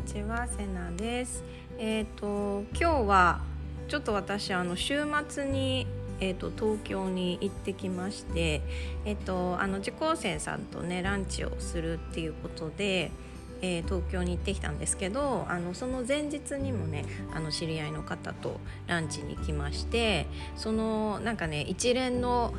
にちはセナです。えっ、ー、と今日はちょっと私あの週末にえーと、東京に行ってきまして、えーと、あの受講生さんとねランチをするっていうことで、えー、東京に行ってきたんですけどあのその前日にもねあの知り合いの方とランチに行きましてそのなんかね一連の、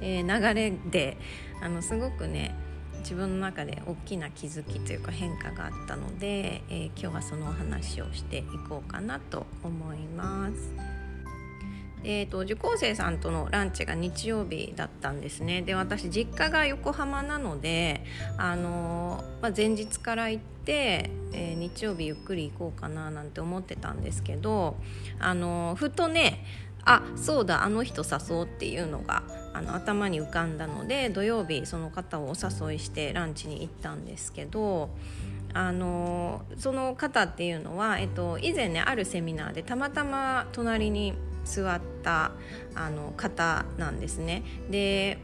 えー、流れであのすごくね自分の中で大きな気づきというか変化があったので、えー、今日はそのお話をしていこうかなと思います。えーと、受講生さんとのランチが日曜日だったんですねで私実家が横浜なので、あのまあ、前日から行って、えー、日曜日ゆっくり行こうかななんて思ってたんですけど、あのふとねあそうだあの人誘おうっていうのがあの頭に浮かんだので土曜日その方をお誘いしてランチに行ったんですけどあのその方っていうのは、えっと、以前ねあるセミナーでたまたま隣に座ったあの方なんですね。で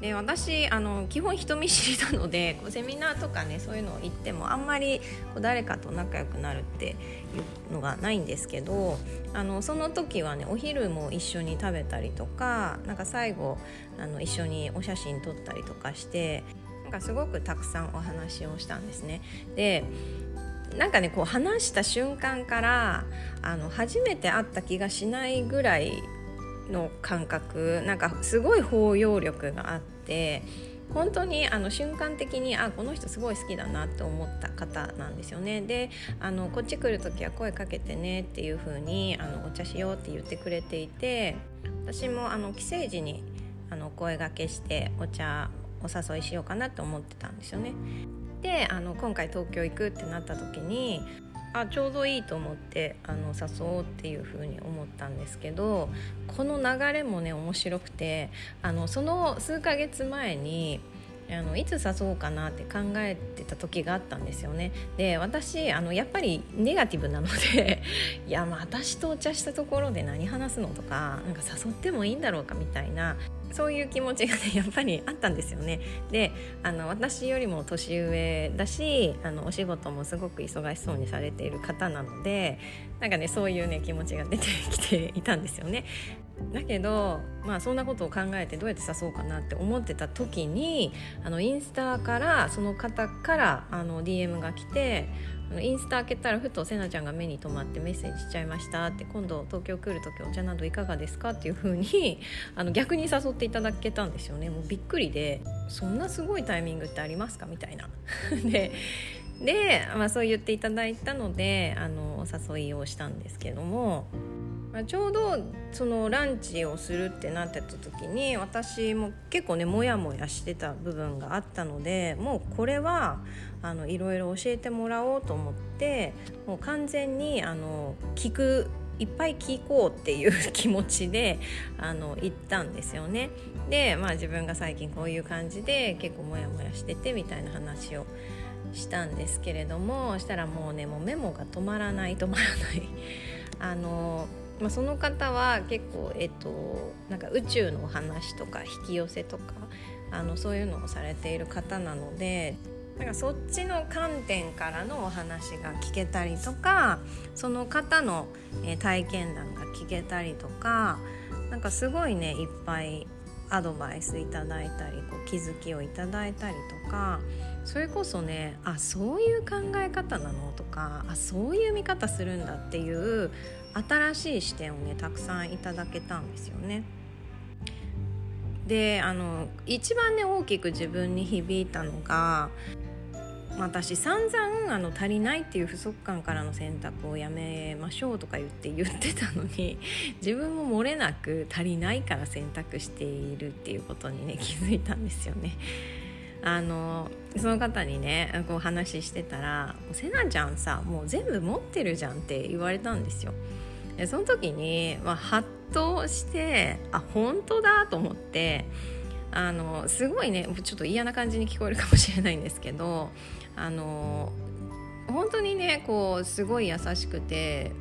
で私あの基本人見知りなのでこうセミナーとかねそういうのを行ってもあんまりこう誰かと仲良くなるっていうのがないんですけどあのその時はねお昼も一緒に食べたりとかなんか最後あの一緒にお写真撮ったりとかしてなんかすごくたくさんお話をしたんですね。でなんかねこう話した瞬間からあの初めて会った気がしないぐらいの感覚なんかすごい包容力があって本当にあの瞬間的にあこの人すごい好きだなって思った方なんですよねであのこっち来る時は声かけてねっていう風にあのお茶しようって言ってくれていて私もあの帰省時にあの声がけしてお茶お誘いしようかなと思ってたんですよね。であの今回東京行くってなった時にあちょうどいいと思ってあの誘おうっていう風に思ったんですけどこの流れもね面白くてあのその数ヶ月前にあのいつ誘おうかなって考えてた時があったんですよね。で私あのやっぱりネガティブなのでいやまあ私とお茶したところで何話すのとかなんか誘ってもいいんだろうかみたいなそういう気持ちがね やっぱりあったんですよね。であの私よりも年上だしあのお仕事もすごく忙しそうにされている方なのでなんかねそういうね気持ちが出てきていたんですよね。だけどまあそんなことを考えてどうやって誘おうかなって思ってた時にあのインスタからその方からあの DM が来てインスタ開けたらふとせなちゃんが目に留まってメッセージしちゃいましたって今度東京来る時お茶などいかがですかっていう風に あに逆に誘っていただけたんですよね。もうびっくりでそんなすごいタイミングってありますかみたいな。でで、まあ、そう言っていただいたのであのお誘いをしたんですけども。まあ、ちょうどそのランチをするってなってた時に私も結構ねモヤモヤしてた部分があったのでもうこれはいろいろ教えてもらおうと思ってもう完全にあの聞くいっぱい聞こうっていう気持ちであの行ったんですよね。で、まあ、自分が最近こういう感じで結構モヤモヤしててみたいな話をしたんですけれどもしたらもうねもうメモが止まらない止まらないあのまあ、その方は結構、えっと、なんか宇宙のお話とか引き寄せとかあのそういうのをされている方なのでなんかそっちの観点からのお話が聞けたりとかその方の、体験談が聞けたりとかなんかすごいねいっぱいアドバイスいただいたりこう気づきをいただいたりとかそれこそねあそういう考え方なのとかあそういう見方するんだっていう新しい視点をねたくさんいただけたんですよね。であの一番ね大きく自分に響いたのが私散々あの足りないっていう不足感からの選択をやめましょうとか言って言ってたのに 自分も漏れなく足りないから選択しているっていうことにね気づいたんですよね。あのその方にねこう話してたら「せなちゃんさもう全部持ってるじゃん」って言われたんですよ。でその時に、まあ、ハッとしてあ本当だと思ってあのすごいねちょっと嫌な感じに聞こえるかもしれないんですけどあの本当にねこうすごい優しくて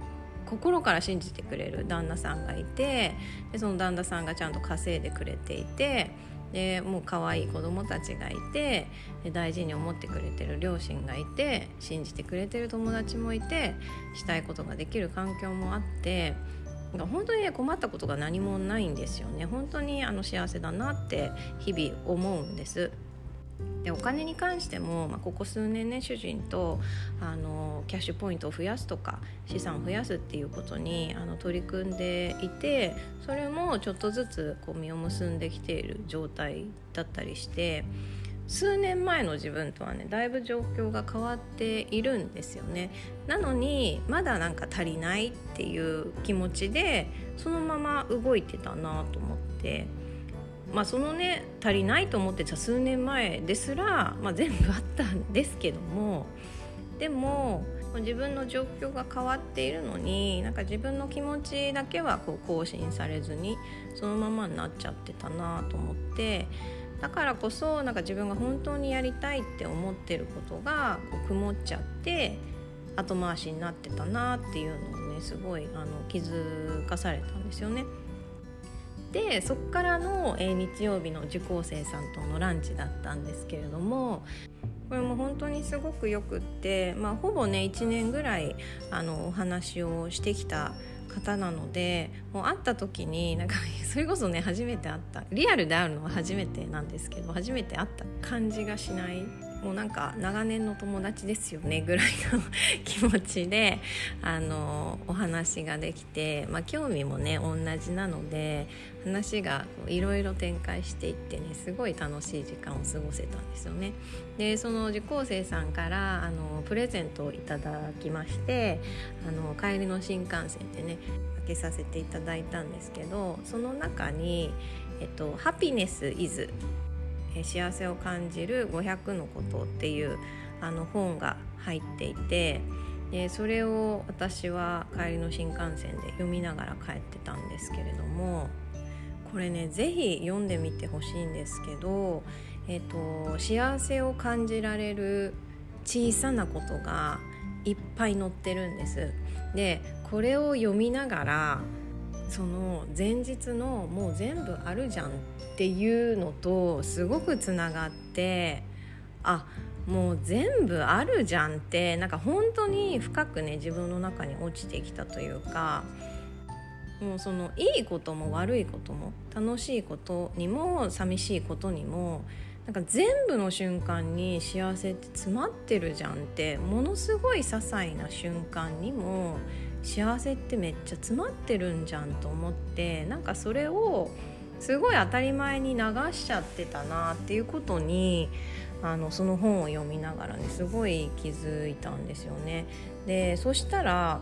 心から信じてくれる旦那さんがいてでその旦那さんがちゃんと稼いでくれていてでもう可愛い子供たちがいて大事に思ってくれてる両親がいて信じてくれてる友達もいてしたいことができる環境もあって本当に困ったことが何もないんですよね本当にあの幸せだなって日々思うんです。でお金に関しても、まあ、ここ数年ね主人とあのキャッシュポイントを増やすとか資産を増やすっていうことにあの取り組んでいてそれもちょっとずつこう実を結んできている状態だったりして数年前の自分とはねだいぶ状況が変わっているんですよねなのにまだなんか足りないっていう気持ちでそのまま動いてたなと思って。まあ、そのね足りないと思ってた数年前ですら、まあ、全部あったんですけどもでも自分の状況が変わっているのになんか自分の気持ちだけはこう更新されずにそのままになっちゃってたなと思ってだからこそなんか自分が本当にやりたいって思ってることがこう曇っちゃって後回しになってたなっていうのをねすごいあの気づかされたんですよね。でそっからの、え、日曜日の受講生さんとのランチだったんですけれどもこれも本当にすごくよくって、まあ、ほぼね1年ぐらいあのお話をしてきた方なのでもう会った時になんか それこそね初めて会ったリアルで会うのは初めてなんですけど初めて会った感じがしない。もうなんか長年の友達ですよねぐらいの気持ちであのお話ができて、まあ、興味もね同じなので話がいろいろ展開していってねすごい楽しい時間を過ごせたんですよね。でその受講生さんからあのプレゼントをいただきましてあの帰りの新幹線でね開けさせていただいたんですけどその中に「えっと、ハピネス・イズ」幸せを感じる500のことっていうあの本が入っていてでそれを私は帰りの新幹線で読みながら帰ってたんですけれどもこれね是非読んでみてほしいんですけど、えっと、幸せを感じられる小さなことがいっぱい載ってるんです。でこれを読みながらその前日のもう全部あるじゃんっていうのとすごくつながってあもう全部あるじゃんってなんか本当に深くね自分の中に落ちてきたというかもうそのいいことも悪いことも楽しいことにも寂しいことにもなんか全部の瞬間に幸せって詰まってるじゃんってものすごい些細な瞬間にも幸せってめっちゃ詰まってるんじゃんと思ってなんかそれをすごい当たり前に流しちゃってたなっていうことにあのその本を読みながらねすごい気づいたんですよね。でそしたら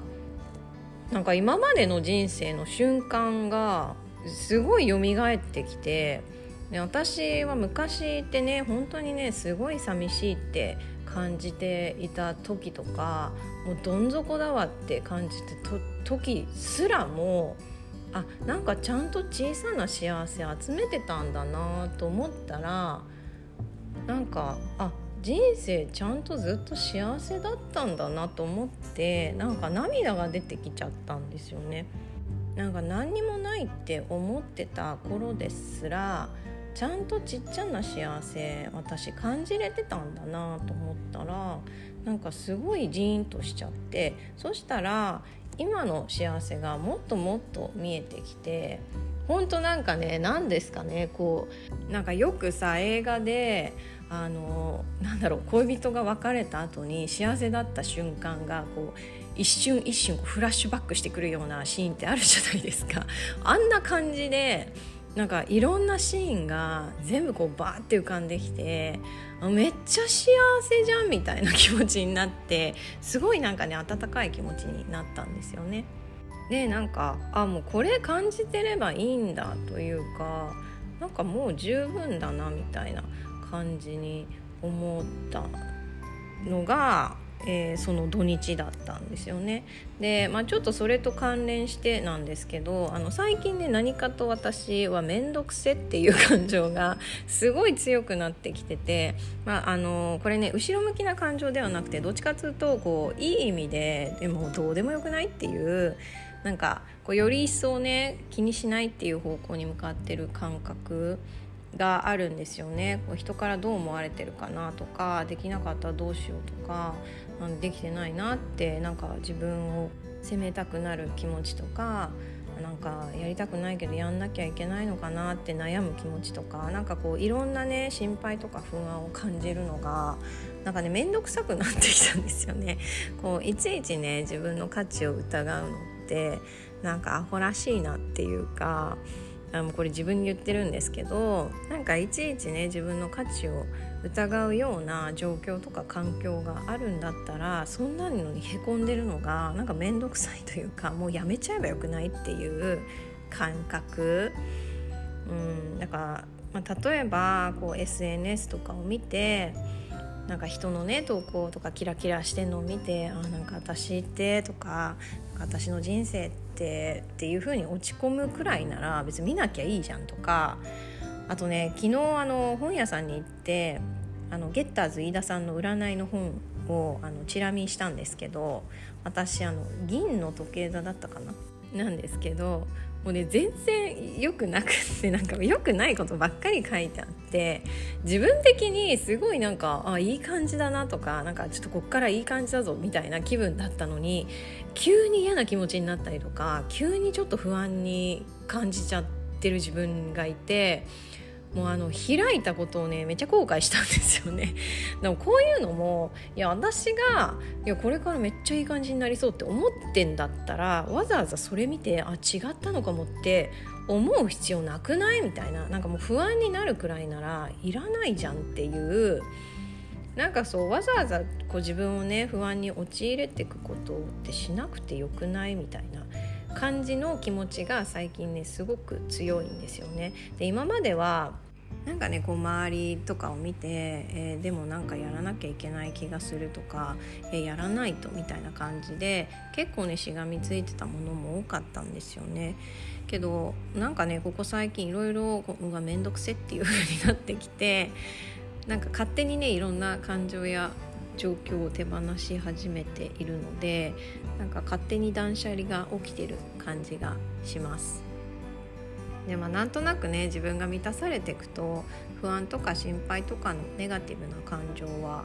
なんか今までの人生の瞬間がすごい蘇ってきてで私は昔ってね本当にねすごい寂しいって感じていた時とかもうどん底だわって感じて時すらもあなんかちゃんと小さな幸せ集めてたんだなと思ったらなんかあ人生ちゃんとずっと幸せだったんだなと思ってなんか涙が出てきちゃったんですよね。なんか何にもないって思ってた頃ですらちゃんとちっちゃな幸せ私感じれてたんだなと思ったらなんかすごいジーンとしちゃってそしたら今の幸せがもっともっと見えてきて本当なんかね何ですかねこうなんかよくさ映画であのなんだろう恋人が別れた後に幸せだった瞬間がこう一瞬一瞬フラッシュバックしてくるようなシーンってあるじゃないですか。あんな感じでなんかいろんなシーンが全部こうバーって浮かんできてめっちゃ幸せじゃんみたいな気持ちになってすごいなんかね温かい気持ちになったんですよね。でなんかあもうこれ感じてればいいんだというかなんかもう十分だなみたいな感じに思ったのがえー、その土日だったんですよね。で、まあ、ちょっとそれと関連してなんですけどあの最近ね何かと私は面倒くせっていう感情がすごい強くなってきてて、まあ、あのこれね後ろ向きな感情ではなくてどっちかというとこういい意味ででもどうでもよくないっていうなんかこうより一層ね気にしないっていう方向に向かってる感覚があるんですよねこう人からどう思われてるかなとかできなかったらどうしようとかできてないなってなんか自分を責めたくなる気持ちとかなんかやりたくないけどやんなきゃいけないのかなって悩む気持ちとかなんかこういろんなね心配とか不安を感じるのがなんかね面倒くさくなってきたんですよね。こういちいちね自分の価値を疑うのってなんかアホらしいなっていうかあのこれ自分に言ってるんですけどなんかいちいちね自分の価値を疑うような状況とか環境があるんだったらそんなのにへこんでるのがなんか面倒くさいというかもうやめちゃえばよくないっていう感覚。うん、だから、まあ、例えばこう SNS とかを見てなんか人のね投稿とかキラキラしてんのを見てあなんか私ってとか私の人生ってっていう風に落ち込むくらいなら別に見なきゃいいじゃんとか。あとね昨日あの本屋さんに行ってあのゲッターズ飯田さんの占いの本をあのチラ見したんですけど私あの銀の時計座だったかな？なんですけどもうね全然良くなくってなんか良くないことばっかり書いてあって自分的にすごいなんかあいい感じだなとかなんかちょっとこっからいい感じだぞみたいな気分だったのに急に嫌な気持ちになったりとか急にちょっと不安に感じちゃってる自分がいて。もうあの開いたことをねめっちゃ後悔したんですよね。でもこういうのもいや私がいやこれからめっちゃいい感じになりそうって思ってんだったらわざわざそれ見てあ違ったのかもって思う必要なくない？みたいな。なんかもう不安になるくらいならいらないじゃんっていう。なんかそうわざわざこう自分をね不安に陥れていくことってしなくてよくない？みたいな。感じの気持ちが最近ねすごく強いんですよね。で今まではなんかねこう周りとかを見て、えー、でもなんかやらなきゃいけない気がするとか、えー、やらないとみたいな感じで結構ねしがみついてたものも多かったんですよね。けどなんかねここ最近いろいろが面倒くせっていう風になってきてなんか勝手にねいろんな感情や状況を手放し始めているのでなんか勝手に断捨離が起きてる感じがします。でまあ、なんとなくね自分が満たされていくと不安とか心配とかのネガティブな感情は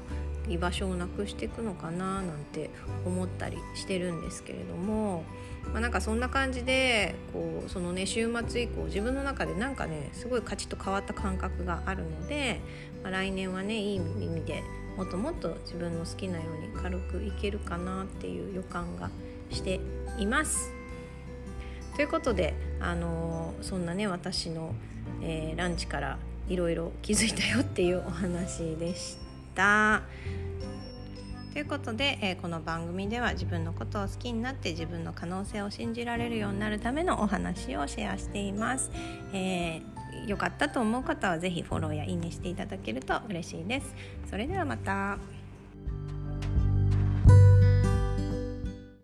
居場所をなくしていくのかななんて思ったりしてるんですけれども、まあ、なんかそんな感じでこうそのね週末以降自分の中でなんかねすごいカチッと変わった感覚があるので、まあ、来年はねいい意味でもっともっと自分の好きなように軽くいけるかなっていう予感がしています。ということで、あのそんなね私の、えー、ランチからいろいろ気づいたよっていうお話でした。ということで、えー、この番組では自分のことを好きになって自分の可能性を信じられるようになるためのお話をシェアしています。えー、よかったと思う方は是非フォローやいいねしていただけると嬉しいです。それではまた。